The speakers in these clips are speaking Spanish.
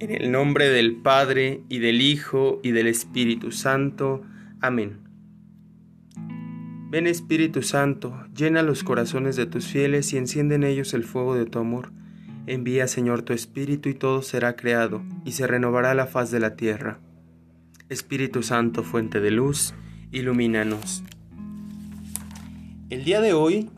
En el nombre del Padre, y del Hijo, y del Espíritu Santo. Amén. Ven Espíritu Santo, llena los corazones de tus fieles y enciende en ellos el fuego de tu amor. Envía, Señor, tu Espíritu y todo será creado, y se renovará la faz de la tierra. Espíritu Santo, fuente de luz, ilumínanos. El día de hoy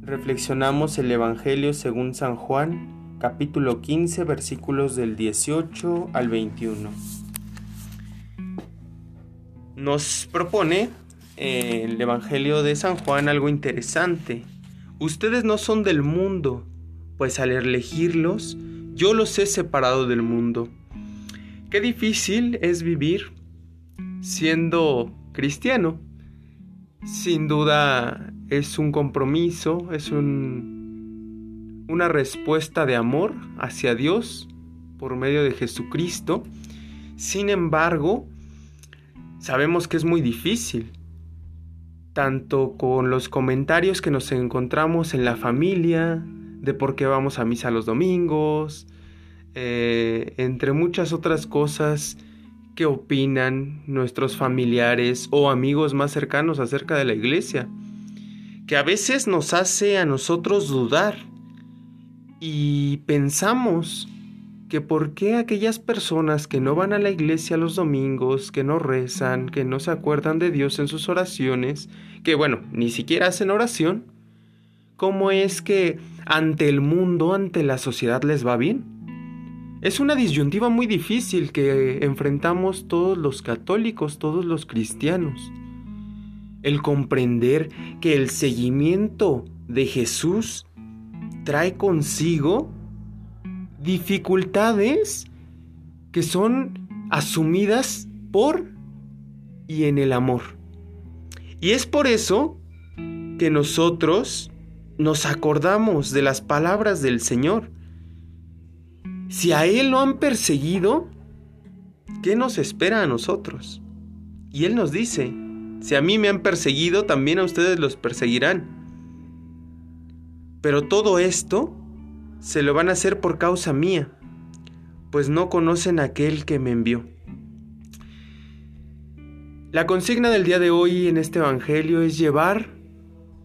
reflexionamos el Evangelio según San Juan, capítulo 15, versículos del 18 al 21. Nos propone eh, el Evangelio de San Juan algo interesante. Ustedes no son del mundo, pues al elegirlos, yo los he separado del mundo. Qué difícil es vivir siendo cristiano. Sin duda es un compromiso, es un una respuesta de amor hacia Dios por medio de Jesucristo. Sin embargo, sabemos que es muy difícil, tanto con los comentarios que nos encontramos en la familia, de por qué vamos a misa los domingos, eh, entre muchas otras cosas que opinan nuestros familiares o amigos más cercanos acerca de la iglesia, que a veces nos hace a nosotros dudar y pensamos que por qué aquellas personas que no van a la iglesia los domingos, que no rezan, que no se acuerdan de Dios en sus oraciones, que bueno, ni siquiera hacen oración, ¿cómo es que ante el mundo, ante la sociedad les va bien? Es una disyuntiva muy difícil que enfrentamos todos los católicos, todos los cristianos. El comprender que el seguimiento de Jesús trae consigo dificultades que son asumidas por y en el amor. Y es por eso que nosotros nos acordamos de las palabras del Señor. Si a Él lo han perseguido, ¿qué nos espera a nosotros? Y Él nos dice, si a mí me han perseguido, también a ustedes los perseguirán. Pero todo esto se lo van a hacer por causa mía, pues no conocen a aquel que me envió. La consigna del día de hoy en este Evangelio es llevar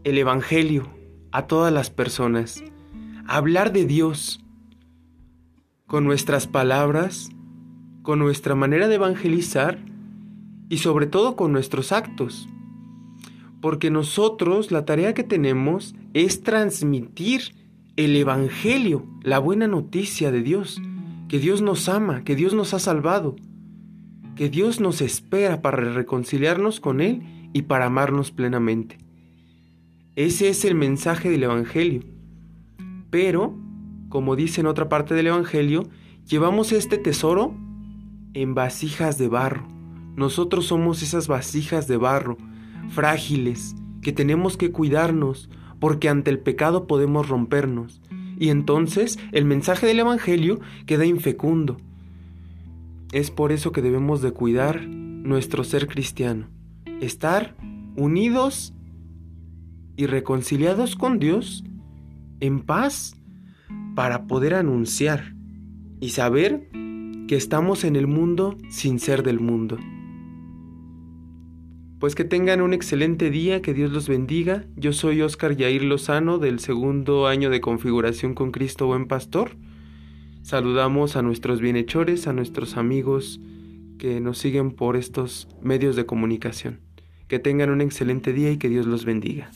el Evangelio a todas las personas, hablar de Dios con nuestras palabras, con nuestra manera de evangelizar y sobre todo con nuestros actos porque nosotros la tarea que tenemos es transmitir el Evangelio, la buena noticia de Dios, que Dios nos ama, que Dios nos ha salvado, que Dios nos espera para reconciliarnos con Él y para amarnos plenamente. Ese es el mensaje del Evangelio. Pero, como dice en otra parte del Evangelio, llevamos este tesoro en vasijas de barro. Nosotros somos esas vasijas de barro frágiles, que tenemos que cuidarnos, porque ante el pecado podemos rompernos. Y entonces el mensaje del Evangelio queda infecundo. Es por eso que debemos de cuidar nuestro ser cristiano, estar unidos y reconciliados con Dios en paz para poder anunciar y saber que estamos en el mundo sin ser del mundo. Pues que tengan un excelente día, que Dios los bendiga. Yo soy Oscar Yair Lozano del segundo año de configuración con Cristo Buen Pastor. Saludamos a nuestros bienhechores, a nuestros amigos que nos siguen por estos medios de comunicación. Que tengan un excelente día y que Dios los bendiga.